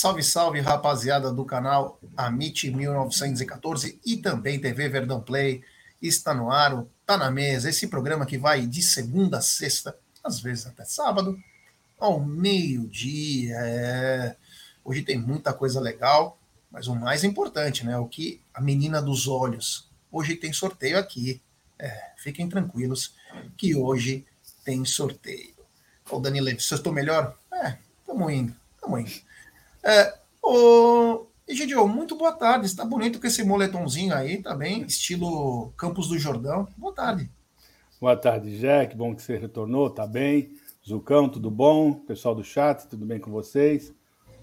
Salve, salve, rapaziada do canal Amit 1914 e também TV Verdão Play. Está no ar, tá na mesa. Esse programa que vai de segunda a sexta, às vezes até sábado, ao meio-dia. É... Hoje tem muita coisa legal, mas o mais importante, né? O que a menina dos olhos. Hoje tem sorteio aqui. É, fiquem tranquilos que hoje tem sorteio. Ô, Dani Leite, se eu estou melhor? É, estamos indo, estamos indo. É, ô, Egidio, muito boa tarde. Está bonito com esse moletomzinho aí, tá bem? Estilo Campos do Jordão. Boa tarde. Boa tarde, Jack. Bom que você retornou, tá bem? Zucão, tudo bom? Pessoal do chat, tudo bem com vocês?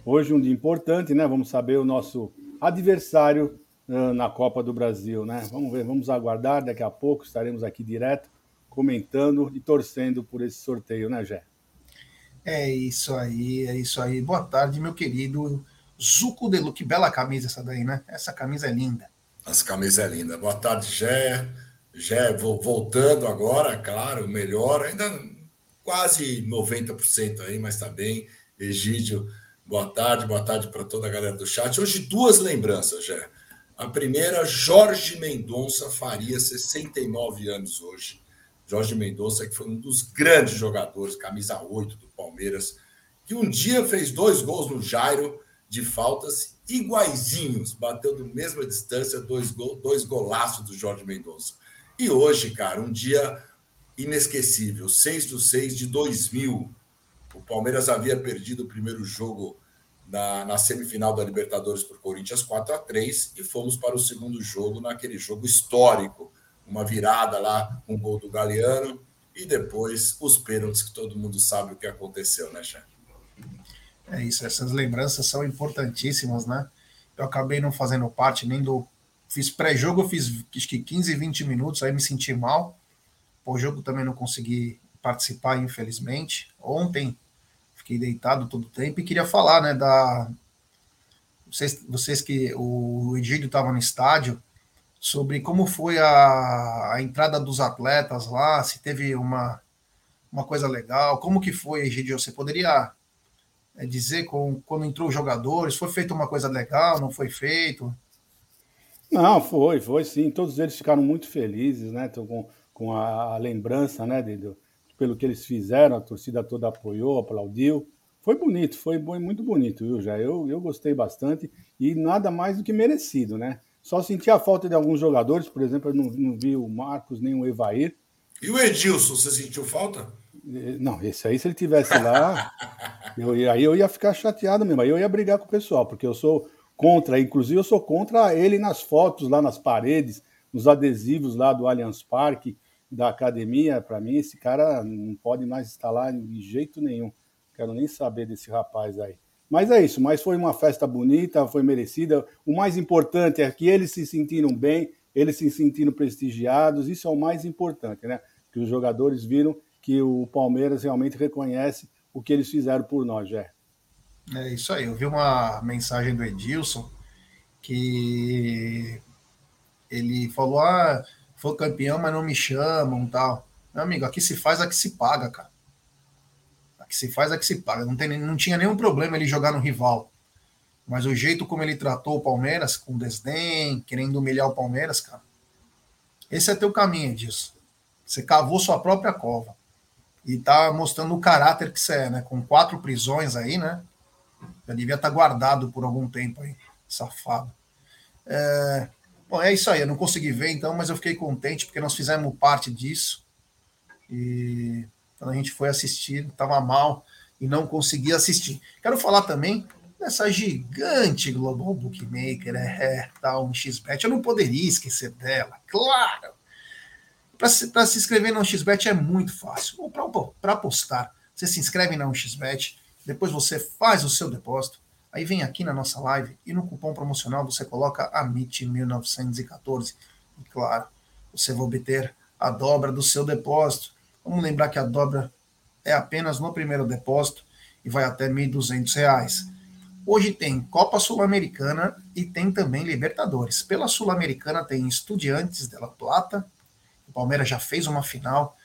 Hoje um dia importante, né? Vamos saber o nosso adversário uh, na Copa do Brasil, né? Vamos ver, vamos aguardar. Daqui a pouco estaremos aqui direto comentando e torcendo por esse sorteio, né, Jé? É isso aí, é isso aí. Boa tarde, meu querido Zuco Delu. Que bela camisa essa daí, né? Essa camisa é linda. Essa camisa é linda. Boa tarde, Gé. Gé, voltando agora, claro, melhor. Ainda quase 90% aí, mas tá bem. Egídio, boa tarde, boa tarde para toda a galera do chat. Hoje, duas lembranças, Gé. A primeira, Jorge Mendonça faria 69 anos hoje. Jorge Mendonça, que foi um dos grandes jogadores, camisa 8 do Palmeiras, que um dia fez dois gols no Jairo de faltas iguaizinhos, bateu do mesma distância, dois, gol, dois golaços do Jorge Mendonça. E hoje, cara, um dia inesquecível, 6 do 6 de 2000. O Palmeiras havia perdido o primeiro jogo na, na semifinal da Libertadores por Corinthians 4 a 3 e fomos para o segundo jogo, naquele jogo histórico uma virada lá, um gol do Galeano, e depois os pênaltis, que todo mundo sabe o que aconteceu, né, Xé? É isso, essas lembranças são importantíssimas, né? Eu acabei não fazendo parte nem do. Fiz pré-jogo, fiz acho que 15, 20 minutos, aí me senti mal. O jogo também não consegui participar, infelizmente. Ontem fiquei deitado todo o tempo e queria falar, né, da. Vocês, vocês que o Egídio estava no estádio, sobre como foi a, a, entrada dos atletas lá, se teve uma, uma coisa legal, como que foi, Egidio? Você poderia é, dizer com, quando entrou os jogadores, foi feita uma coisa legal, não foi feito? Não, foi, foi sim. Todos eles ficaram muito felizes, né? Com, com a, a lembrança, né? De, de, pelo que eles fizeram, a torcida toda apoiou, aplaudiu. Foi bonito, foi muito bonito, viu, já? Eu, eu gostei bastante e nada mais do que merecido, né? Só senti a falta de alguns jogadores, por exemplo, eu não, não vi o Marcos nem o Evair. E o Edilson, você sentiu falta? Eh, não, esse aí, se ele tivesse lá, eu, aí eu ia ficar chateado mesmo. Aí eu ia brigar com o pessoal, porque eu sou contra, inclusive eu sou contra ele nas fotos, lá nas paredes, nos adesivos lá do Allianz Parque, da academia. Para mim, esse cara não pode mais estar lá de jeito nenhum. Quero nem saber desse rapaz aí. Mas é isso, mas foi uma festa bonita, foi merecida. O mais importante é que eles se sentiram bem, eles se sentiram prestigiados, isso é o mais importante, né? Que os jogadores viram que o Palmeiras realmente reconhece o que eles fizeram por nós, Jé. É isso aí, eu vi uma mensagem do Edilson que ele falou: ah, foi campeão, mas não me chamam tal. Meu amigo, aqui se faz, aqui se paga, cara que se faz é que se paga. Não, tem, não tinha nenhum problema ele jogar no rival. Mas o jeito como ele tratou o Palmeiras, com desdém, querendo humilhar o Palmeiras, cara, esse é teu caminho disso. Você cavou sua própria cova. E tá mostrando o caráter que você é, né? Com quatro prisões aí, né? Já devia estar tá guardado por algum tempo aí, safado. É... Bom, é isso aí. Eu não consegui ver então, mas eu fiquei contente porque nós fizemos parte disso. E quando a gente foi assistir, estava mal e não conseguia assistir. Quero falar também dessa gigante Global Bookmaker, é, tá, um XBet. Eu não poderia esquecer dela, claro. Para se, se inscrever no XBet é muito fácil. Para apostar, você se inscreve na 1xBet, depois você faz o seu depósito, aí vem aqui na nossa live e no cupom promocional você coloca AMIT1914. E claro, você vai obter a dobra do seu depósito. Vamos lembrar que a dobra é apenas no primeiro depósito e vai até R$ 1.200. Hoje tem Copa Sul-Americana e tem também Libertadores. Pela Sul-Americana tem Estudiantes de La Plata, o Palmeiras já fez uma final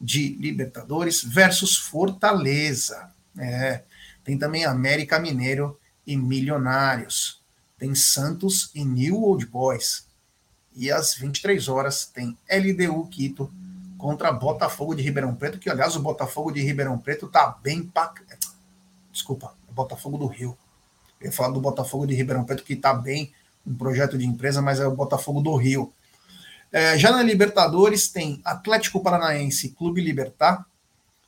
de Libertadores versus Fortaleza. É, tem também América Mineiro e Milionários. Tem Santos e New Old Boys. E às 23 horas tem LDU Quito contra Botafogo de Ribeirão Preto, que aliás o Botafogo de Ribeirão Preto tá bem pra... Desculpa, Botafogo do Rio. Eu falar do Botafogo de Ribeirão Preto, que tá bem um projeto de empresa, mas é o Botafogo do Rio. É, já na Libertadores tem Atlético Paranaense, Clube Libertar,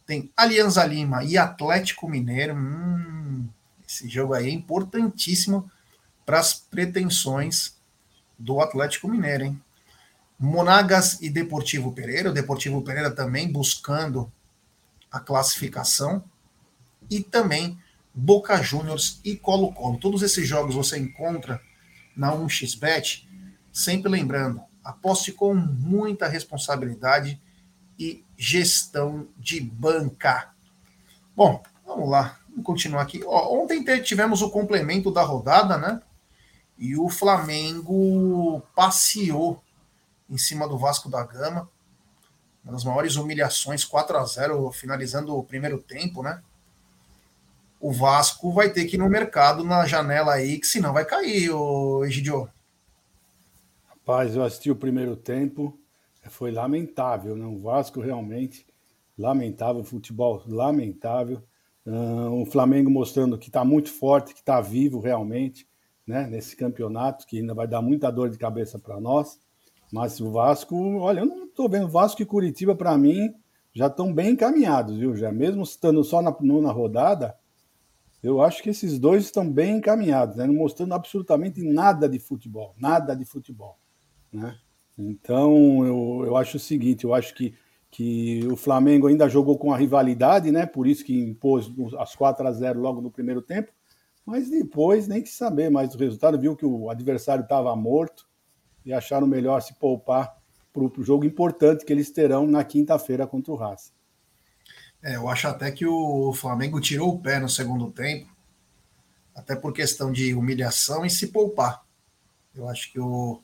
tem Alianza Lima e Atlético Mineiro. Hum, esse jogo aí é importantíssimo para as pretensões do Atlético Mineiro, hein? Monagas e Deportivo Pereira. O Deportivo Pereira também buscando a classificação. E também Boca Juniors e Colo-Colo. Todos esses jogos você encontra na 1xBet. Sempre lembrando, aposte com muita responsabilidade e gestão de banca. Bom, vamos lá, vamos continuar aqui. Ó, ontem tivemos o complemento da rodada, né? E o Flamengo passeou em cima do Vasco da Gama. Uma das maiores humilhações, 4 a 0 finalizando o primeiro tempo, né? O Vasco vai ter que ir no mercado na janela aí, que senão vai cair, o Egidio. Rapaz, eu assisti o primeiro tempo, foi lamentável, né? O Vasco realmente lamentável, futebol lamentável. Uh, o Flamengo mostrando que está muito forte, que está vivo realmente, né? Nesse campeonato, que ainda vai dar muita dor de cabeça para nós. Mas o Vasco, olha, eu não estou vendo Vasco e Curitiba para mim já estão bem encaminhados, viu? Já mesmo estando só na nona rodada, eu acho que esses dois estão bem encaminhados, né? não mostrando absolutamente nada de futebol, nada de futebol, né? Então, eu, eu acho o seguinte, eu acho que, que o Flamengo ainda jogou com a rivalidade, né? Por isso que impôs as 4 a 0 logo no primeiro tempo, mas depois nem que saber mais do resultado, viu que o adversário estava morto e acharam melhor se poupar para o jogo importante que eles terão na quinta-feira contra o Racing. É, eu acho até que o Flamengo tirou o pé no segundo tempo, até por questão de humilhação e se poupar. Eu acho que o,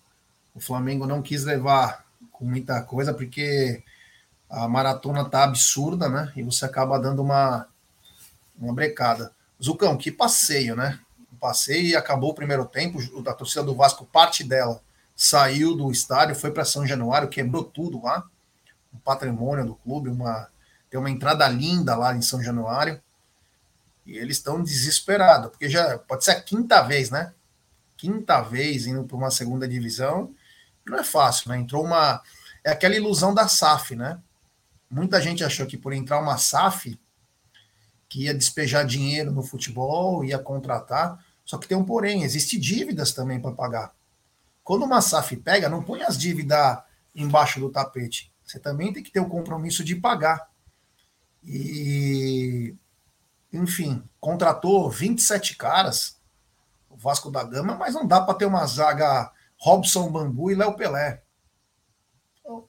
o Flamengo não quis levar com muita coisa, porque a maratona tá absurda, né? E você acaba dando uma, uma brecada. Zucão, que passeio, né? Passeio e acabou o primeiro tempo. A torcida do Vasco, parte dela, saiu do estádio, foi para São Januário, quebrou tudo lá. Um patrimônio do clube, uma, tem uma entrada linda lá em São Januário. E eles estão desesperados, porque já pode ser a quinta vez, né? Quinta vez indo para uma segunda divisão não é fácil, né? Entrou uma. É aquela ilusão da SAF, né? Muita gente achou que por entrar uma SAF, que ia despejar dinheiro no futebol, ia contratar. Só que tem um porém, existe dívidas também para pagar. Quando uma SAF pega, não põe as dívidas embaixo do tapete. Você também tem que ter o compromisso de pagar. E, enfim, contratou 27 caras, o Vasco da Gama, mas não dá para ter uma zaga Robson Bambu e Léo Pelé. Então,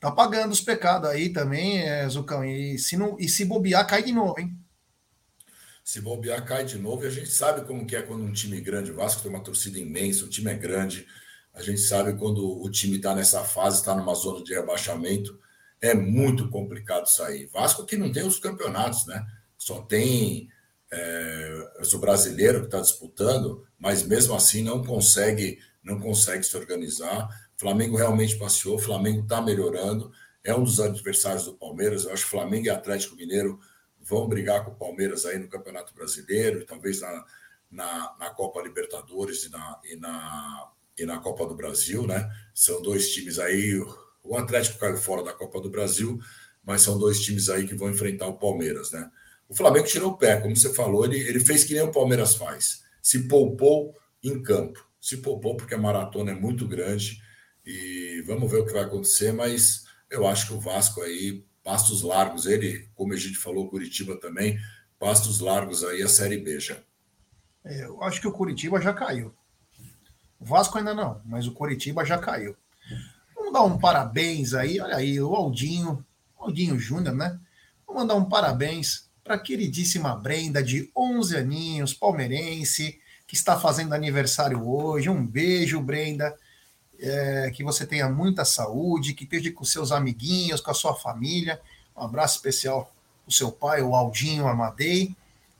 tá pagando os pecados aí também, é, Zucão. E se, não, e se bobear, cai de novo, hein? Se bobear, cai de novo. E a gente sabe como que é quando um time grande, o Vasco tem uma torcida imensa, o time é grande. A gente sabe quando o time está nessa fase, está numa zona de rebaixamento, é muito complicado sair. Vasco que não tem os campeonatos, né? Só tem é, o brasileiro que está disputando, mas mesmo assim não consegue não consegue se organizar. O Flamengo realmente passeou, o Flamengo está melhorando, é um dos adversários do Palmeiras. Eu acho que Flamengo e Atlético Mineiro vão brigar com o Palmeiras aí no Campeonato Brasileiro e talvez na, na, na Copa Libertadores e na, e, na, e na Copa do Brasil, né? São dois times aí. O Atlético caiu fora da Copa do Brasil, mas são dois times aí que vão enfrentar o Palmeiras, né? O Flamengo tirou o pé, como você falou, ele, ele fez que nem o Palmeiras faz, se poupou em campo se poupou porque a maratona é muito grande e vamos ver o que vai acontecer, mas eu acho que o Vasco aí, pastos largos, ele, como a gente falou, Curitiba também, pastos largos aí a Série B já. É, eu acho que o Curitiba já caiu. O Vasco ainda não, mas o Curitiba já caiu. Vamos dar um parabéns aí, olha aí, o Aldinho, Aldinho Júnior, né? Vamos mandar um parabéns para a queridíssima Brenda, de 11 aninhos, palmeirense, que está fazendo aniversário hoje. Um beijo, Brenda. É, que você tenha muita saúde, que esteja com seus amiguinhos, com a sua família. Um abraço especial o seu pai, o Aldinho Amadei.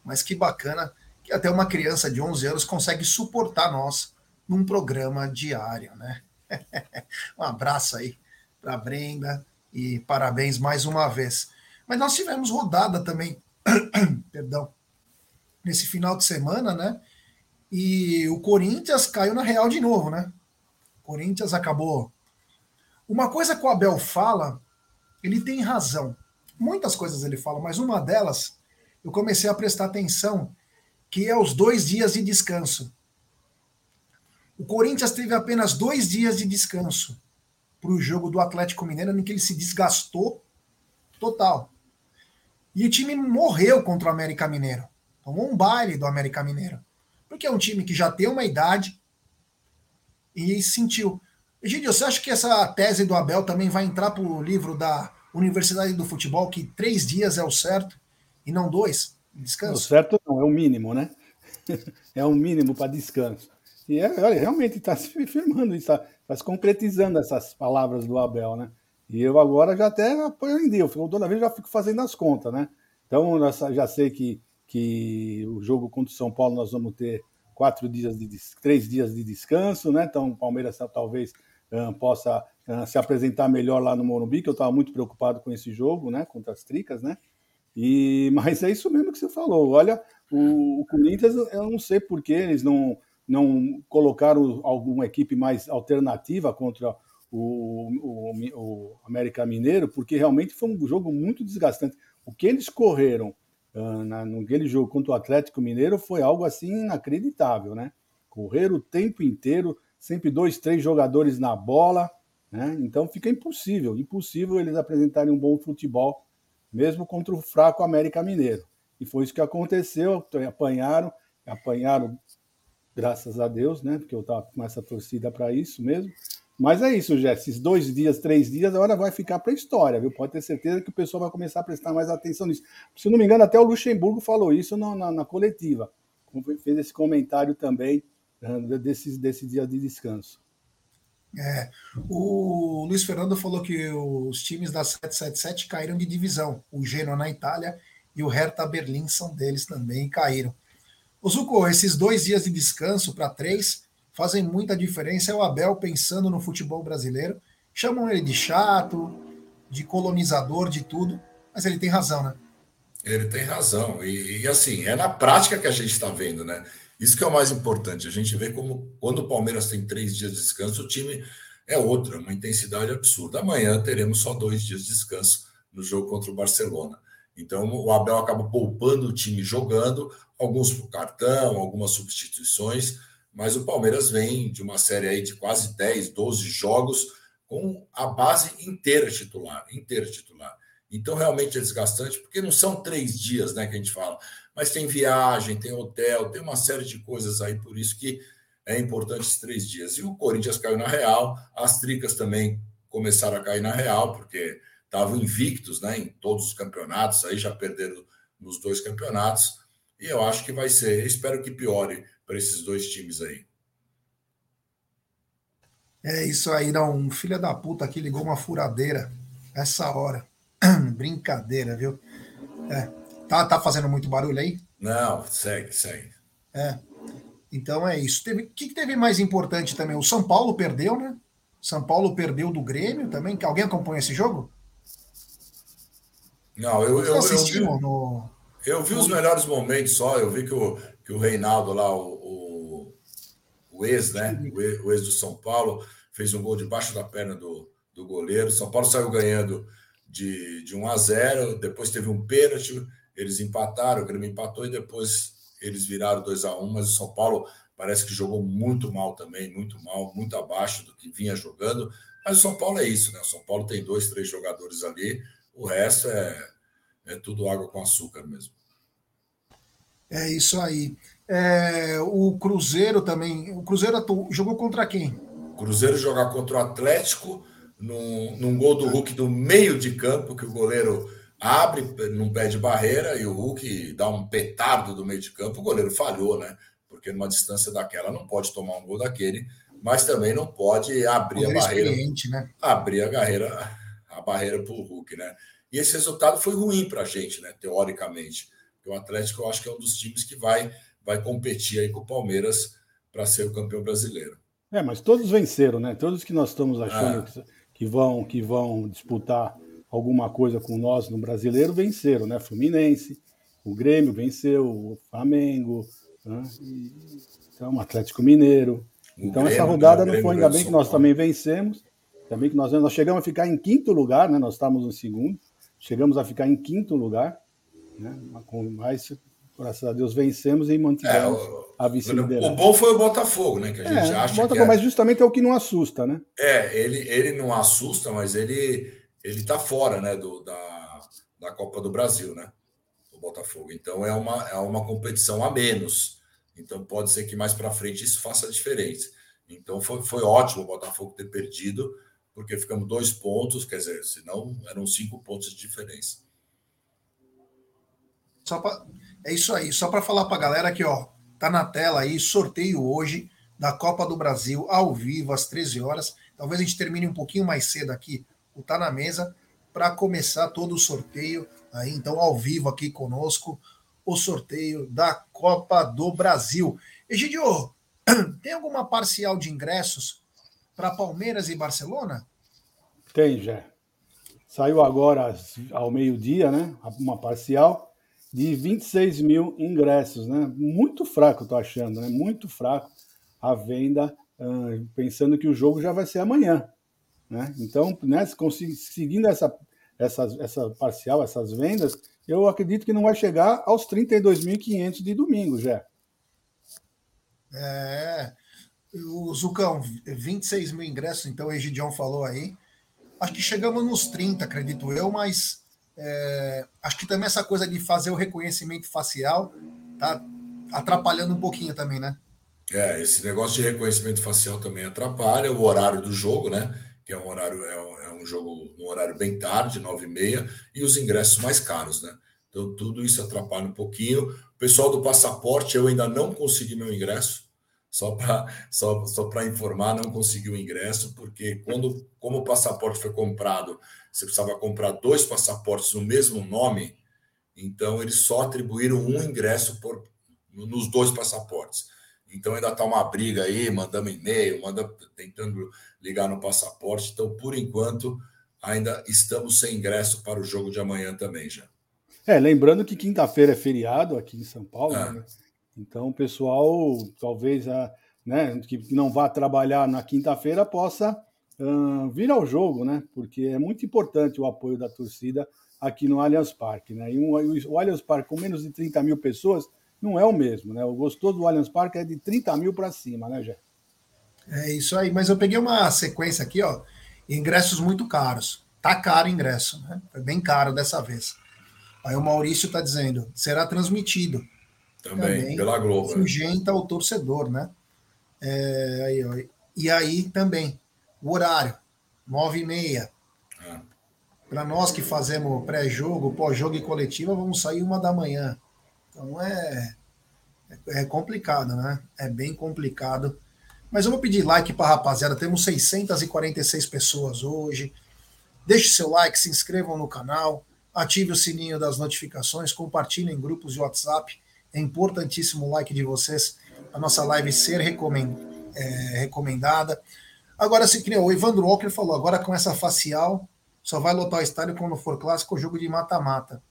Mas que bacana que até uma criança de 11 anos consegue suportar nós num programa diário, né? um abraço aí para Brenda e parabéns mais uma vez. Mas nós tivemos rodada também, perdão, nesse final de semana, né? E o Corinthians caiu na real de novo, né? Corinthians acabou. Uma coisa que o Abel fala, ele tem razão. Muitas coisas ele fala, mas uma delas eu comecei a prestar atenção, que é os dois dias de descanso. O Corinthians teve apenas dois dias de descanso para o jogo do Atlético Mineiro, em que ele se desgastou total. E o time morreu contra o América Mineiro. Tomou um baile do América Mineiro. Porque é um time que já tem uma idade e sentiu. Egidio, você acha que essa tese do Abel também vai entrar para o livro da Universidade do Futebol, que três dias é o certo e não dois? Descanso? O certo não, é o mínimo, né? é o mínimo para descanso. E é, olha, realmente está se firmando, está tá se concretizando essas palavras do Abel, né? E eu agora já até dia, eu fico, toda vez já fico fazendo as contas, né? Então já sei que, que o jogo contra o São Paulo nós vamos ter quatro dias de três dias de descanso, né? Então o Palmeiras talvez uh, possa uh, se apresentar melhor lá no Morumbi, que eu estava muito preocupado com esse jogo, né? Contra as tricas, né? E mas é isso mesmo que você falou. Olha, o, o Corinthians, eu não sei por que eles não não colocaram alguma equipe mais alternativa contra o, o, o, América Mineiro, porque realmente foi um jogo muito desgastante. O que eles correram na, naquele jogo contra o Atlético Mineiro foi algo assim inacreditável, né? Correram o tempo inteiro, sempre dois, três jogadores na bola, né? Então fica impossível, impossível eles apresentarem um bom futebol, mesmo contra o fraco América Mineiro. E foi isso que aconteceu, apanharam, apanharam graças a Deus, né? Porque eu estava com essa torcida para isso mesmo. Mas é isso, Jé. Esses dois dias, três dias, agora vai ficar para a história, viu? Pode ter certeza que o pessoal vai começar a prestar mais atenção nisso. Se não me engano, até o Luxemburgo falou isso na, na, na coletiva. Fez esse comentário também uh, desses, desse dia de descanso. É, o Luiz Fernando falou que os times da 777 caíram de divisão. O Genoa na Itália e o Hertha Berlim são deles também caíram. O Zuko, esses dois dias de descanso para três fazem muita diferença. É o Abel pensando no futebol brasileiro. Chamam ele de chato, de colonizador, de tudo, mas ele tem razão, né? Ele tem razão. E, e assim, é na prática que a gente está vendo, né? Isso que é o mais importante. A gente vê como quando o Palmeiras tem três dias de descanso, o time é outro, é uma intensidade absurda. Amanhã teremos só dois dias de descanso no jogo contra o Barcelona. Então o Abel acaba poupando o time jogando, alguns por cartão, algumas substituições, mas o Palmeiras vem de uma série aí de quase 10, 12 jogos com a base inteira titular, inteira titular. Então realmente é desgastante, porque não são três dias, né, que a gente fala, mas tem viagem, tem hotel, tem uma série de coisas aí, por isso que é importante esses três dias. E o Corinthians caiu na real, as tricas também começaram a cair na real, porque estavam invictos né, em todos os campeonatos, aí já perderam nos dois campeonatos. E eu acho que vai ser, espero que piore para esses dois times aí. É isso aí, dá um filho da puta aqui ligou uma furadeira essa hora. Brincadeira, viu? É. Tá, tá fazendo muito barulho aí? Não, segue, segue. É. Então é isso. O que, que teve mais importante também? O São Paulo perdeu, né? São Paulo perdeu do Grêmio também. Que alguém acompanha esse jogo? Não, eu, eu, eu, vi, no... eu vi os melhores momentos só. Eu vi que o, que o Reinaldo lá, o, o ex, né? O ex do São Paulo, fez um gol debaixo da perna do, do goleiro. São Paulo saiu ganhando de, de 1 a 0. Depois teve um pênalti, eles empataram, o Grêmio empatou e depois eles viraram 2 a 1 Mas o São Paulo parece que jogou muito mal também, muito mal, muito abaixo do que vinha jogando. Mas o São Paulo é isso, né? O São Paulo tem dois, três jogadores ali o resto é, é tudo água com açúcar mesmo. É isso aí. É, o Cruzeiro também. O Cruzeiro jogou contra quem? O Cruzeiro jogar contra o Atlético num, num gol do Hulk do meio de campo, que o goleiro abre num pé de barreira e o Hulk dá um petardo do meio de campo. O goleiro falhou, né? Porque numa distância daquela não pode tomar um gol daquele, mas também não pode abrir a barreira. Né? Abrir a barreira a barreira para o Hulk, né? E esse resultado foi ruim para a gente, né? Teoricamente. o Atlético, eu acho que é um dos times que vai vai competir aí com o Palmeiras para ser o campeão brasileiro. É, mas todos venceram, né? Todos que nós estamos achando é. que, vão, que vão disputar alguma coisa com nós no brasileiro venceram, né? Fluminense, o Grêmio venceu, o Flamengo, né? então, o Atlético Mineiro. O então, Grêmio, essa rodada não foi, ainda bem que nós também vencemos. Também que nós, nós chegamos a ficar em quinto lugar, né? Nós estávamos no segundo, chegamos a ficar em quinto lugar, né? Mas, graças a Deus, vencemos e mantivemos é, a vice-liderança. O bom foi o Botafogo, né? Que a gente é, acha Botafogo, que é... mas justamente é o que não assusta, né? É, ele, ele não assusta, mas ele ele está fora, né? Do, da, da Copa do Brasil, né? O Botafogo. Então é uma, é uma competição a menos. Então pode ser que mais para frente isso faça diferença. Então foi, foi ótimo o Botafogo ter perdido porque ficamos dois pontos, quer dizer, senão eram cinco pontos de diferença. Só pra, é isso aí, só para falar para a galera que ó, tá na tela aí, sorteio hoje da Copa do Brasil ao vivo às 13 horas. Talvez a gente termine um pouquinho mais cedo aqui, o Tá na Mesa, para começar todo o sorteio aí, então ao vivo aqui conosco, o sorteio da Copa do Brasil. Egidio, tem alguma parcial de ingressos para Palmeiras e Barcelona? Tem, já. Saiu agora ao meio-dia, né? Uma parcial de 26 mil ingressos, né? Muito fraco, tô achando, né? Muito fraco a venda, pensando que o jogo já vai ser amanhã, né? Então, né, seguindo essa, essa, essa parcial, essas vendas, eu acredito que não vai chegar aos 32.500 de domingo, já. É, o Zucão, 26 mil ingressos, então o Egidião falou aí. Acho que chegamos nos 30, acredito eu, mas é, acho que também essa coisa de fazer o reconhecimento facial tá atrapalhando um pouquinho também, né? É, esse negócio de reconhecimento facial também atrapalha o horário do jogo, né? Que é um horário, é um, é um jogo no horário bem tarde, nove e meia, e os ingressos mais caros, né? Então tudo isso atrapalha um pouquinho. O pessoal do passaporte, eu ainda não consegui meu ingresso. Só para só, só informar, não conseguiu o ingresso, porque quando, como o passaporte foi comprado, você precisava comprar dois passaportes no mesmo nome, então eles só atribuíram um ingresso por, nos dois passaportes. Então ainda está uma briga aí, mandando e-mail, manda, tentando ligar no passaporte. Então, por enquanto, ainda estamos sem ingresso para o jogo de amanhã também já. É, lembrando que quinta-feira é feriado aqui em São Paulo, é. né? Então, o pessoal, talvez, a, né, que não vá trabalhar na quinta-feira, possa uh, vir ao jogo, né? Porque é muito importante o apoio da torcida aqui no Allianz Parque, né? E um, o Allianz Parque com menos de 30 mil pessoas não é o mesmo, né? O gostoso do Allianz Parque é de 30 mil para cima, né, Jé? É isso aí, mas eu peguei uma sequência aqui, ó, ingressos muito caros. Tá caro o ingresso, né? Foi bem caro dessa vez. Aí o Maurício está dizendo, será transmitido. Também, também pela Globo. Né? Fugenta ao torcedor, né? É, aí, e aí também, o horário, nove e meia. É. Para nós que fazemos pré-jogo, pós-jogo e coletiva, vamos sair uma da manhã. Então é, é, é complicado, né? É bem complicado. Mas eu vou pedir like para a rapaziada. Temos 646 pessoas hoje. Deixe seu like, se inscrevam no canal, ative o sininho das notificações, compartilhem em grupos de WhatsApp é importantíssimo o like de vocês, a nossa live ser recomend, é, recomendada. Agora, se criou, o Evandro Walker falou, agora com essa facial, só vai lotar o estádio quando for clássico, jogo de mata-mata.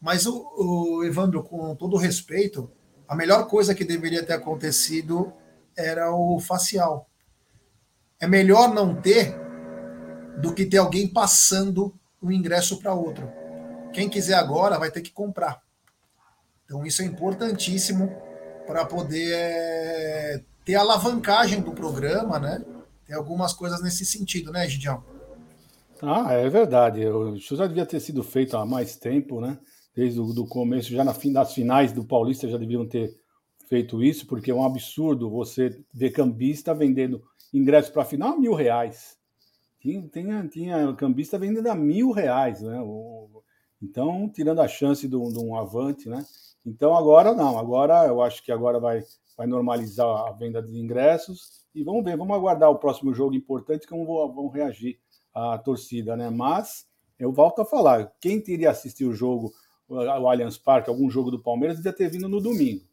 Mas o, o Evandro, com todo respeito, a melhor coisa que deveria ter acontecido era o facial. É melhor não ter do que ter alguém passando o ingresso para outro. Quem quiser agora vai ter que comprar. Então, isso é importantíssimo para poder é, ter alavancagem do programa, né? Tem algumas coisas nesse sentido, né, Gidião? Ah, é verdade. Isso já devia ter sido feito há mais tempo, né? Desde o do começo, já na, nas finais do Paulista já deviam ter feito isso, porque é um absurdo você ver cambista vendendo ingressos para a final a mil reais. Tinha, tinha, tinha cambista vendendo a mil reais, né? Então, tirando a chance de um avante, né? Então agora não, agora eu acho que agora vai, vai normalizar a venda de ingressos e vamos ver, vamos aguardar o próximo jogo importante como vão reagir a torcida, né? Mas eu volto a falar, quem teria assistir o jogo, o Allianz Parque, algum jogo do Palmeiras, devia ter vindo no domingo.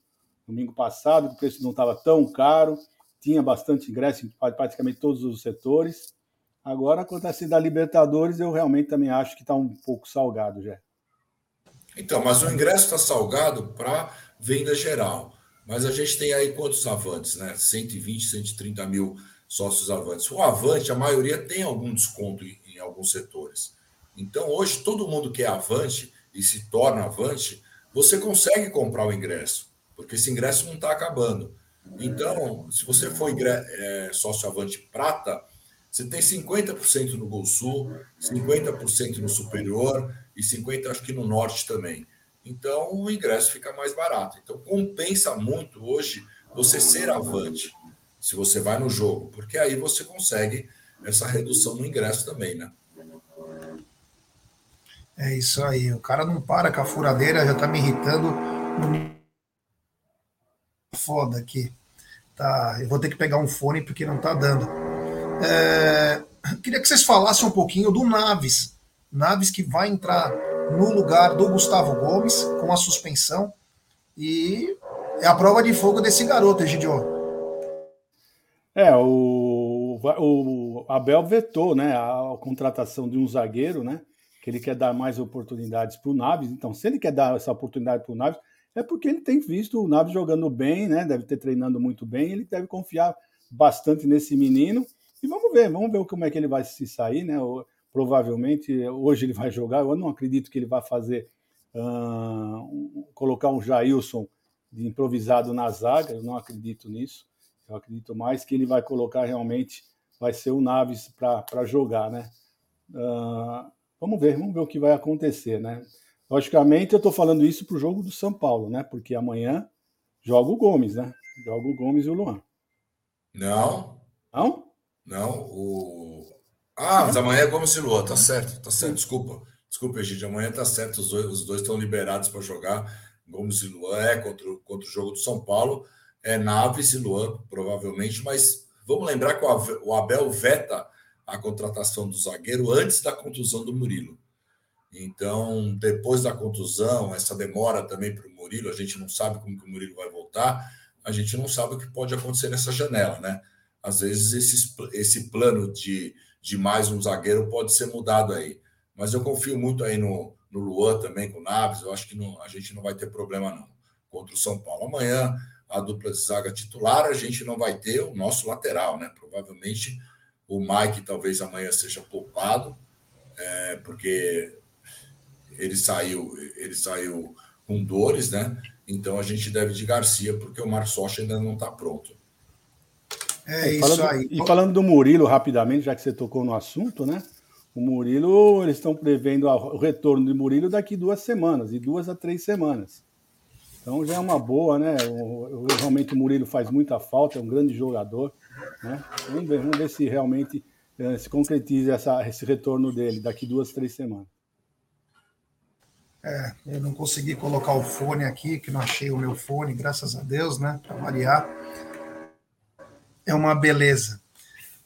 domingo passado, o preço não estava tão caro, tinha bastante ingresso em praticamente todos os setores. Agora, acontece da Libertadores, eu realmente também acho que está um pouco salgado já. Então, mas o ingresso está salgado para venda geral. Mas a gente tem aí quantos avantes, né? 120, 130 mil sócios avantes. O avante, a maioria tem algum desconto em, em alguns setores. Então, hoje, todo mundo que é avante e se torna avante, você consegue comprar o ingresso, porque esse ingresso não está acabando. Então, se você for é, sócio avante prata, você tem 50% no Gol Sul, 50% no Superior e 50% acho que no Norte também. Então o ingresso fica mais barato. Então compensa muito hoje você ser avante, se você vai no jogo, porque aí você consegue essa redução no ingresso também, né? É isso aí. O cara não para com a furadeira, já tá me irritando. Foda aqui. Tá, eu vou ter que pegar um fone porque não tá dando. É, queria que vocês falassem um pouquinho do Naves. Naves que vai entrar no lugar do Gustavo Gomes com a suspensão. E é a prova de fogo desse garoto, Egidio. É, o, o Abel vetou né, a contratação de um zagueiro, né? Que ele quer dar mais oportunidades para o Naves. Então, se ele quer dar essa oportunidade para o Naves, é porque ele tem visto o Naves jogando bem, né? Deve ter treinando muito bem, ele deve confiar bastante nesse menino. E vamos ver, vamos ver como é que ele vai se sair, né? Provavelmente hoje ele vai jogar. Eu não acredito que ele vai fazer uh, colocar um Jailson de improvisado na zaga. Eu não acredito nisso. Eu acredito mais que ele vai colocar realmente vai ser o Naves para jogar, né? Uh, vamos ver, vamos ver o que vai acontecer, né? Logicamente, eu estou falando isso para o jogo do São Paulo, né? Porque amanhã joga o Gomes, né? Joga o Gomes e o Luan. Não. Não? Não, o. Ah, mas amanhã é Gomes e Lua, tá certo, tá certo, desculpa. Desculpa, gente, amanhã tá certo, os dois, os dois estão liberados para jogar. Gomes e Luan é contra, contra o jogo do São Paulo, é Naves e Luan, provavelmente, mas vamos lembrar que o Abel veta a contratação do zagueiro antes da contusão do Murilo. Então, depois da contusão, essa demora também para o Murilo, a gente não sabe como que o Murilo vai voltar, a gente não sabe o que pode acontecer nessa janela, né? às vezes esse, esse plano de, de mais um zagueiro pode ser mudado aí. Mas eu confio muito aí no, no Luan também, com o Naves. Eu acho que não, a gente não vai ter problema, não, contra o São Paulo. Amanhã, a dupla de zaga titular, a gente não vai ter o nosso lateral, né? Provavelmente o Mike talvez amanhã seja poupado, é, porque ele saiu, ele saiu com dores, né? Então a gente deve de Garcia, porque o Marcos ainda não está pronto. É, isso falando, aí. E falando do Murilo, rapidamente, já que você tocou no assunto, né? O Murilo, eles estão prevendo o retorno de Murilo daqui duas semanas, de duas a três semanas. Então já é uma boa, né? O, realmente o Murilo faz muita falta, é um grande jogador. Né? Vamos, ver, vamos ver se realmente eh, se concretiza essa, esse retorno dele daqui duas, três semanas. É, eu não consegui colocar o fone aqui, que não achei o meu fone, graças a Deus, né? Para variar é uma beleza.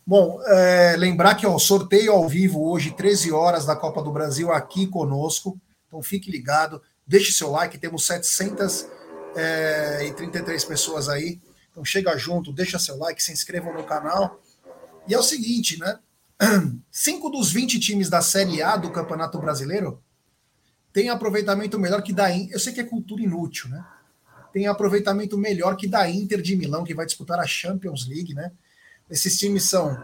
Bom, é, lembrar que o sorteio ao vivo hoje, 13 horas da Copa do Brasil, aqui conosco. Então fique ligado, deixe seu like, temos 733 é, pessoas aí. Então chega junto, deixa seu like, se inscreva no canal. E é o seguinte, né? Cinco dos 20 times da Série A do Campeonato Brasileiro têm aproveitamento melhor que da. Eu sei que é cultura inútil, né? Tem aproveitamento melhor que da Inter de Milão, que vai disputar a Champions League, né? Esses times são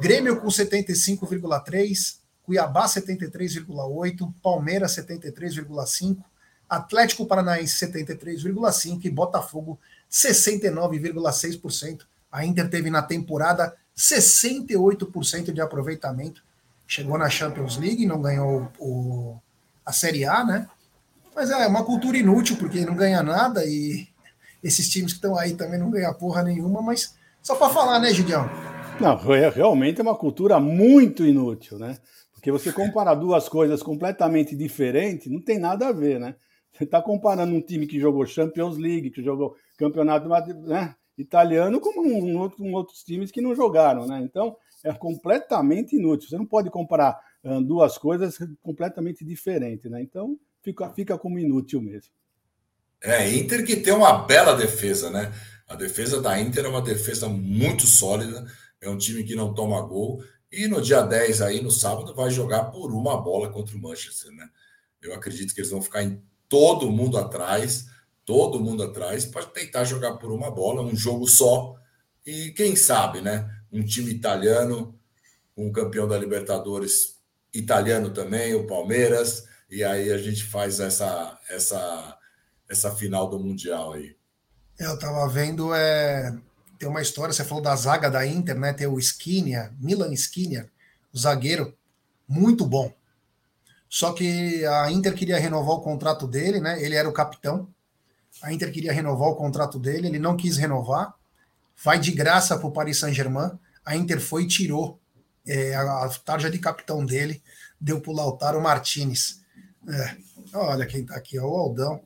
Grêmio com 75,3, Cuiabá 73,8, Palmeiras 73,5, Atlético Paranaense 73,5 e Botafogo 69,6%. A Inter teve na temporada 68% de aproveitamento. Chegou na Champions League, não ganhou o, a Série A, né? Mas é uma cultura inútil, porque não ganha nada e esses times que estão aí também não ganham porra nenhuma, mas só para falar, né, Gideão? Não, é, realmente é uma cultura muito inútil, né? Porque você comparar duas coisas completamente diferentes, não tem nada a ver, né? Você está comparando um time que jogou Champions League, que jogou campeonato né, italiano, com um, outro, um outros times que não jogaram, né? Então é completamente inútil. Você não pode comparar uh, duas coisas completamente diferentes, né? Então fica, fica como inútil mesmo. É, Inter que tem uma bela defesa, né? A defesa da Inter é uma defesa muito sólida, é um time que não toma gol. E no dia 10 aí, no sábado, vai jogar por uma bola contra o Manchester, né? Eu acredito que eles vão ficar em todo mundo atrás, todo mundo atrás, para tentar jogar por uma bola, um jogo só. E quem sabe, né? Um time italiano, um campeão da Libertadores italiano também, o Palmeiras, e aí a gente faz essa essa essa final do Mundial aí. É, eu tava vendo, é, tem uma história, você falou da zaga da Inter, né? Tem o Skinner, Milan Skinner, o zagueiro, muito bom. Só que a Inter queria renovar o contrato dele, né? Ele era o capitão. A Inter queria renovar o contrato dele, ele não quis renovar. Vai de graça para o Paris Saint-Germain. A Inter foi e tirou é, a, a tarja de capitão dele, deu para o Lautaro Martinez. É, olha quem está aqui, é o Aldão.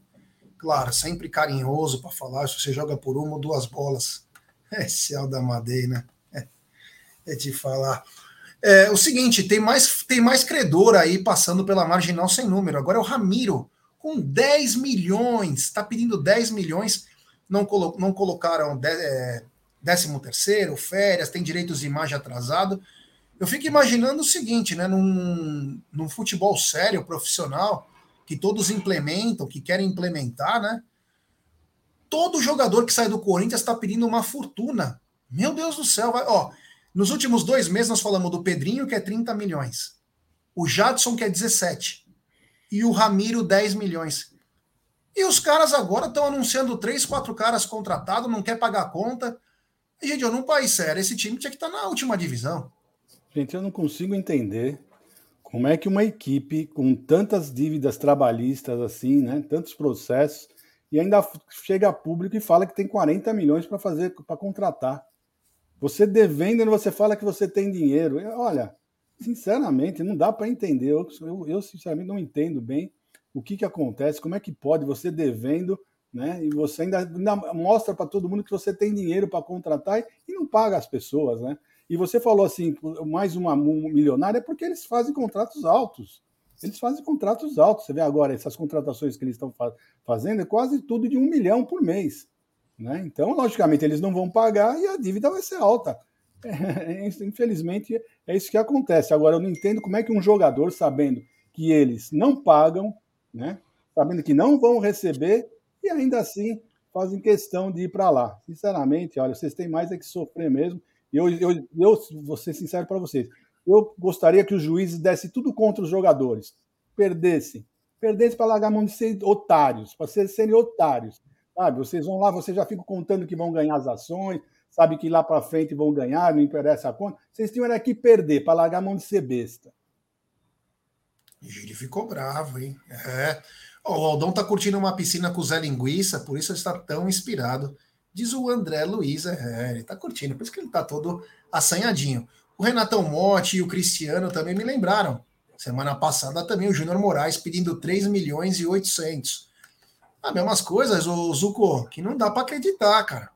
Claro, sempre carinhoso para falar se você joga por uma ou duas bolas. É céu da madeira, né? É, é te falar. É, o seguinte, tem mais, tem mais credor aí passando pela marginal sem número. Agora é o Ramiro, com 10 milhões, está pedindo 10 milhões, não, colo, não colocaram de, é, 13 terceiro, férias, tem direitos de imagem atrasado. Eu fico imaginando o seguinte, né? Num, num futebol sério, profissional, que todos implementam, que querem implementar, né? Todo jogador que sai do Corinthians está pedindo uma fortuna. Meu Deus do céu, vai, ó. Nos últimos dois meses nós falamos do Pedrinho, que é 30 milhões. O Jadson, que é 17. E o Ramiro, 10 milhões. E os caras agora estão anunciando três, quatro caras contratados, não quer pagar a conta. E, gente, eu num país sério, esse time tinha que estar tá na última divisão. Gente, eu não consigo entender como é que uma equipe com tantas dívidas trabalhistas assim, né, tantos processos, e ainda chega a público e fala que tem 40 milhões para fazer, para contratar. Você devendo, você fala que você tem dinheiro. Olha, sinceramente, não dá para entender. Eu, eu, eu, sinceramente, não entendo bem o que, que acontece, como é que pode você devendo, né? E você ainda, ainda mostra para todo mundo que você tem dinheiro para contratar e não paga as pessoas, né? E você falou assim, mais uma milionária, é porque eles fazem contratos altos. Eles fazem contratos altos. Você vê agora essas contratações que eles estão fazendo, é quase tudo de um milhão por mês. Né? Então, logicamente, eles não vão pagar e a dívida vai ser alta. É, infelizmente, é isso que acontece. Agora, eu não entendo como é que um jogador, sabendo que eles não pagam, né? sabendo que não vão receber, e ainda assim fazem questão de ir para lá. Sinceramente, olha, vocês têm mais é que sofrer mesmo. Eu, eu, eu vou ser sincero para vocês. Eu gostaria que os juízes dessem tudo contra os jogadores. Perdessem. Perdessem para largar a mão de ser otários, para serem otários. Sabe? Vocês vão lá, vocês já ficam contando que vão ganhar as ações, sabe que lá para frente vão ganhar, não interessa a conta. Vocês tinham aqui perder para largar a mão de ser besta. Ele ficou bravo, hein? É. o Aldão tá curtindo uma piscina com Zé Linguiça, por isso ele está tão inspirado. Diz o André Luiz, é, ele tá curtindo, por isso que ele tá todo assanhadinho. O Renatão Motti e o Cristiano também me lembraram. Semana passada também o Júnior Moraes pedindo 3 milhões e 800. As mesmas coisas, o Zuko, que não dá para acreditar, cara.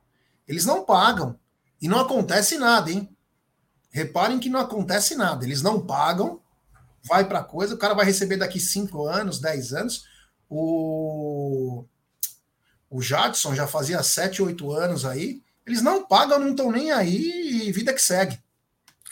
Eles não pagam. E não acontece nada, hein? Reparem que não acontece nada. Eles não pagam, vai para coisa, o cara vai receber daqui 5 anos, 10 anos. O, o Jadson já fazia 7, 8 anos aí. Eles não pagam, não estão nem aí e vida que segue.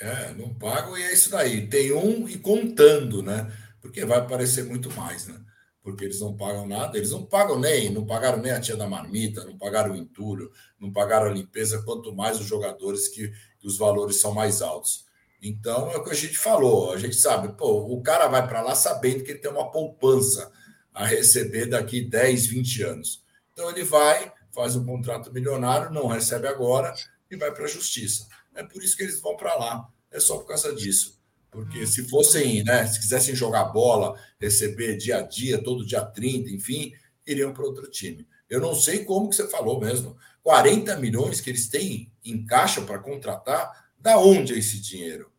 É, não pagam e é isso daí. Tem um e contando, né? Porque vai aparecer muito mais, né? Porque eles não pagam nada, eles não pagam nem, não pagaram nem a tia da marmita, não pagaram o entulho, não pagaram a limpeza, quanto mais os jogadores que, que os valores são mais altos. Então é o que a gente falou, a gente sabe, pô, o cara vai para lá sabendo que ele tem uma poupança a receber daqui 10, 20 anos. Então ele vai, faz um contrato milionário, não recebe agora e vai para a justiça. É por isso que eles vão para lá. É só por causa disso. Porque se fossem, né, se quisessem jogar bola, receber dia a dia, todo dia 30, enfim, iriam para outro time. Eu não sei como que você falou mesmo. 40 milhões que eles têm em caixa para contratar, da onde é esse dinheiro?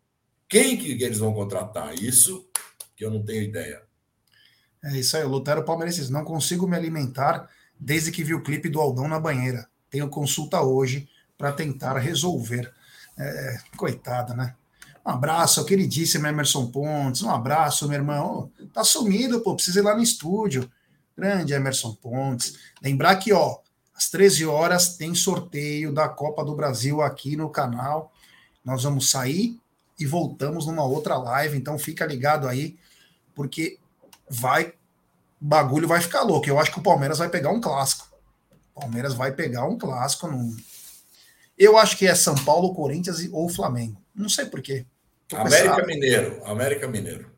Quem que eles vão contratar? Isso que eu não tenho ideia. É isso aí, o Lutero Palmeirense não consigo me alimentar desde que vi o clipe do Aldão na banheira. Tenho consulta hoje para tentar resolver. É, coitada, né? Um abraço, queridíssimo Emerson Pontes. Um abraço, meu irmão. Tá sumido, pô. Precisa ir lá no estúdio. Grande Emerson Pontes. Lembrar que, ó, às 13 horas tem sorteio da Copa do Brasil aqui no canal. Nós vamos sair e voltamos numa outra live, então fica ligado aí, porque vai bagulho vai ficar louco. Eu acho que o Palmeiras vai pegar um clássico. O Palmeiras vai pegar um clássico. No... Eu acho que é São Paulo, Corinthians ou Flamengo. Não sei porquê. América Mineiro. América Mineiro.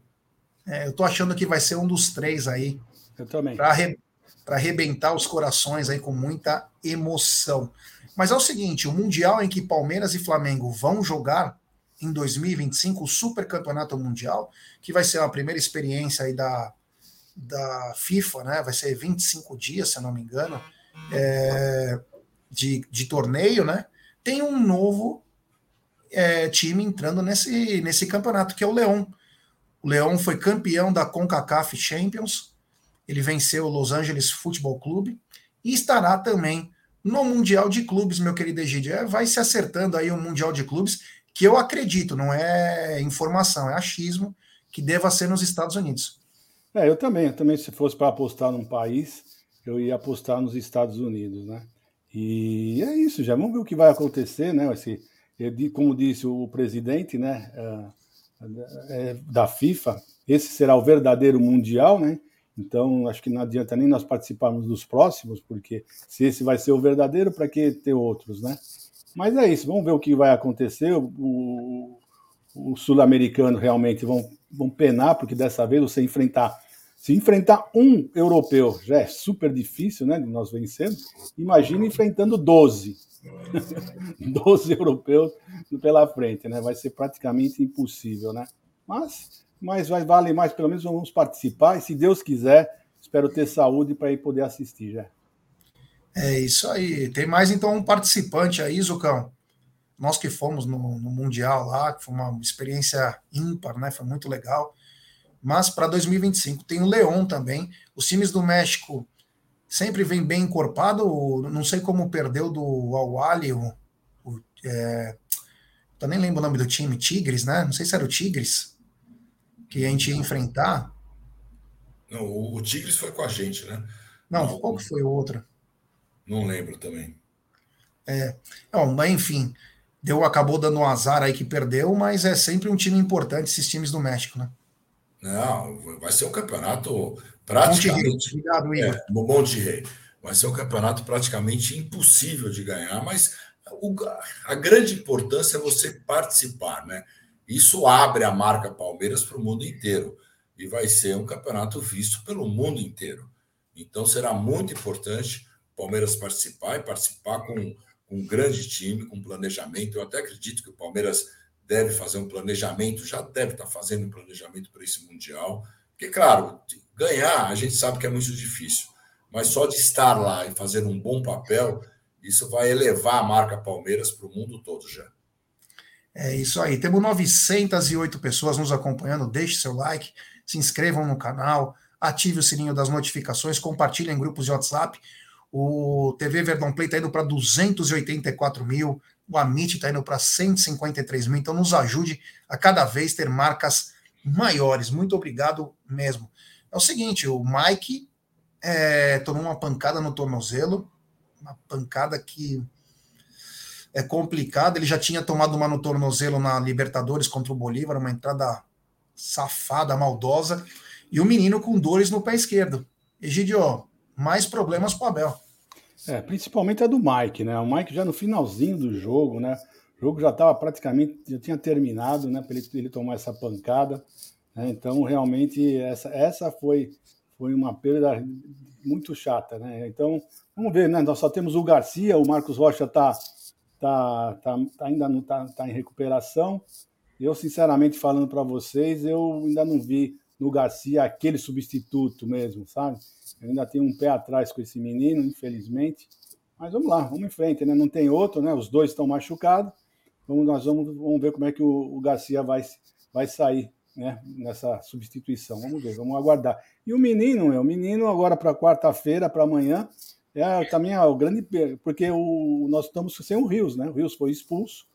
É, eu tô achando que vai ser um dos três aí. Eu também. Para arre... arrebentar os corações aí com muita emoção. Mas é o seguinte: o Mundial em que Palmeiras e Flamengo vão jogar em 2025, o Super Campeonato Mundial, que vai ser a primeira experiência aí da, da FIFA, né? Vai ser 25 dias, se eu não me engano, é, de, de torneio, né? Tem um novo é, time entrando nesse, nesse campeonato, que é o Leão. O Leão foi campeão da CONCACAF Champions, ele venceu o Los Angeles Football Club e estará também no Mundial de Clubes, meu querido Egidio. É, vai se acertando aí o um Mundial de Clubes, que eu acredito, não é informação, é achismo, que deva ser nos Estados Unidos. É, eu também, eu também, se fosse para apostar num país, eu ia apostar nos Estados Unidos, né? E é isso, já vamos ver o que vai acontecer, né? Esse, como disse o presidente, né? É, da FIFA, esse será o verdadeiro mundial, né? Então, acho que não adianta nem nós participarmos dos próximos, porque se esse vai ser o verdadeiro, para que ter outros, né? Mas é isso, vamos ver o que vai acontecer. O, o sul-americano realmente vão, vão penar, porque dessa vez você enfrentar. Se enfrentar um europeu já é super difícil, né? De nós vencermos. Imagina enfrentando 12. 12 europeus pela frente, né? Vai ser praticamente impossível, né? Mas, mas vai, vale mais, pelo menos vamos participar, e se Deus quiser, espero ter saúde para poder assistir já. É isso aí. Tem mais então um participante aí, Zucão. Nós que fomos no, no Mundial lá, que foi uma experiência ímpar, né? Foi muito legal. Mas para 2025 tem o Leão também. Os times do México sempre vem bem encorpado. Não sei como perdeu do Awali, o, o é, eu nem lembro o nome do time, Tigres, né? Não sei se era o Tigres que a gente ia enfrentar. Não, o, o Tigres foi com a gente, né? Não, não qual que foi o outro? Não lembro também. É, não, mas enfim, deu, acabou dando um azar aí que perdeu, mas é sempre um time importante esses times do México, né? Não, vai ser um campeonato praticamente. Obrigado, Igor. É, Monte Rei. Vai ser um campeonato praticamente impossível de ganhar, mas o, a grande importância é você participar, né? Isso abre a marca Palmeiras para o mundo inteiro e vai ser um campeonato visto pelo mundo inteiro. Então será muito importante o Palmeiras participar e participar com, com um grande time, com planejamento. Eu até acredito que o Palmeiras deve fazer um planejamento, já deve estar fazendo um planejamento para esse Mundial. Porque, claro, ganhar a gente sabe que é muito difícil, mas só de estar lá e fazer um bom papel, isso vai elevar a marca Palmeiras para o mundo todo já. É isso aí. Temos 908 pessoas nos acompanhando. Deixe seu like, se inscrevam no canal, ative o sininho das notificações, compartilhem em grupos de WhatsApp. O TV Verdão Play está indo para 284 mil, o Amit está indo para 153 mil, então nos ajude a cada vez ter marcas maiores. Muito obrigado mesmo. É o seguinte, o Mike é, tomou uma pancada no tornozelo, uma pancada que é complicada. Ele já tinha tomado uma no tornozelo na Libertadores contra o Bolívar, uma entrada safada, maldosa, e o menino com dores no pé esquerdo. Egidio, mais problemas para o Abel. É, principalmente a do Mike, né? O Mike já no finalzinho do jogo, né? O jogo já estava praticamente, já tinha terminado, né? Para ele, ele tomar essa pancada. Né? Então, realmente, essa, essa foi, foi uma perda muito chata, né? Então, vamos ver, né? Nós só temos o Garcia, o Marcos Rocha está tá, tá, tá, ainda não está tá em recuperação. Eu, sinceramente, falando para vocês, eu ainda não vi no Garcia aquele substituto mesmo, sabe? Eu ainda tenho um pé atrás com esse menino, infelizmente. Mas vamos lá, vamos em frente, né? Não tem outro, né? Os dois estão machucados. Vamos, nós vamos, vamos ver como é que o, o Garcia vai, vai sair né? nessa substituição. Vamos ver, vamos aguardar. E o menino, o menino agora para quarta-feira, para amanhã, é também é o grande porque o, nós estamos sem o Rios, né? O Rios foi expulso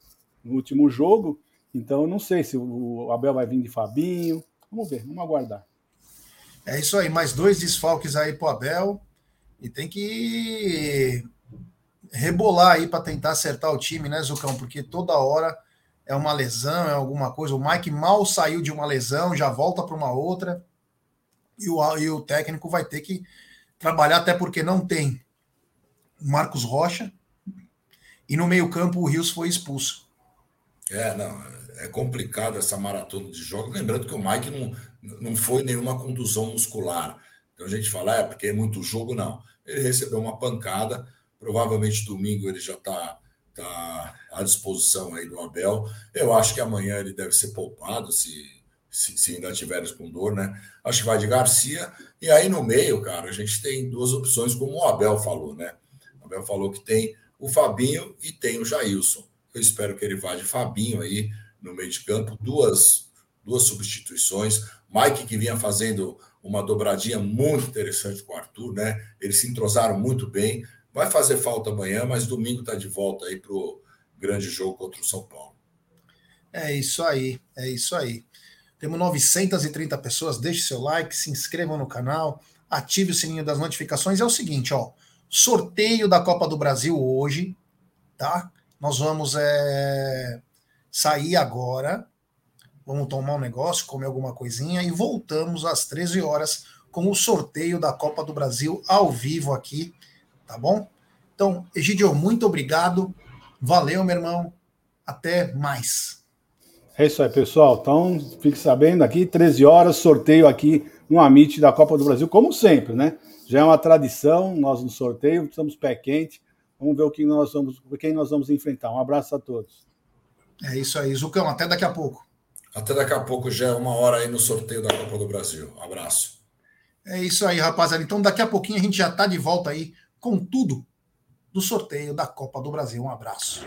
no último jogo, então não sei se o Abel vai vir de Fabinho, Vamos ver, vamos aguardar. É isso aí, mais dois desfalques aí pro Abel. E tem que rebolar aí para tentar acertar o time, né, Zucão? Porque toda hora é uma lesão, é alguma coisa. O Mike mal saiu de uma lesão, já volta para uma outra. E o, e o técnico vai ter que trabalhar, até porque não tem Marcos Rocha. E no meio-campo o Rios foi expulso. É, não, é complicado essa maratona de jogos. Lembrando que o Mike não, não foi nenhuma contusão muscular. Então a gente fala, é porque é muito jogo, não. Ele recebeu uma pancada, provavelmente domingo ele já está tá à disposição aí do Abel. Eu acho que amanhã ele deve ser poupado, se, se, se ainda tiveres com dor, né? Acho que vai de Garcia. E aí no meio, cara, a gente tem duas opções, como o Abel falou, né? O Abel falou que tem o Fabinho e tem o Jailson. Eu espero que ele vá de Fabinho aí no meio de campo, duas, duas substituições. Mike, que vinha fazendo uma dobradinha muito interessante com o Arthur, né? Eles se entrosaram muito bem. Vai fazer falta amanhã, mas domingo está de volta aí para o grande jogo contra o São Paulo. É isso aí, é isso aí. Temos 930 pessoas. Deixe seu like, se inscreva no canal, ative o sininho das notificações. É o seguinte, ó, sorteio da Copa do Brasil hoje, tá? Nós vamos é, sair agora, vamos tomar um negócio, comer alguma coisinha e voltamos às 13 horas com o sorteio da Copa do Brasil ao vivo aqui, tá bom? Então, Egidio, muito obrigado. Valeu, meu irmão. Até mais. É isso aí, pessoal. Então, fique sabendo aqui, 13 horas, sorteio aqui no Amit da Copa do Brasil, como sempre, né? Já é uma tradição, nós no sorteio, estamos pé quente. Vamos ver o que nós vamos, quem nós vamos enfrentar. Um abraço a todos. É isso aí, Zucão. Até daqui a pouco. Até daqui a pouco já é uma hora aí no sorteio da Copa do Brasil. Um abraço. É isso aí, rapaziada. Então, daqui a pouquinho a gente já está de volta aí com tudo do sorteio da Copa do Brasil. Um abraço.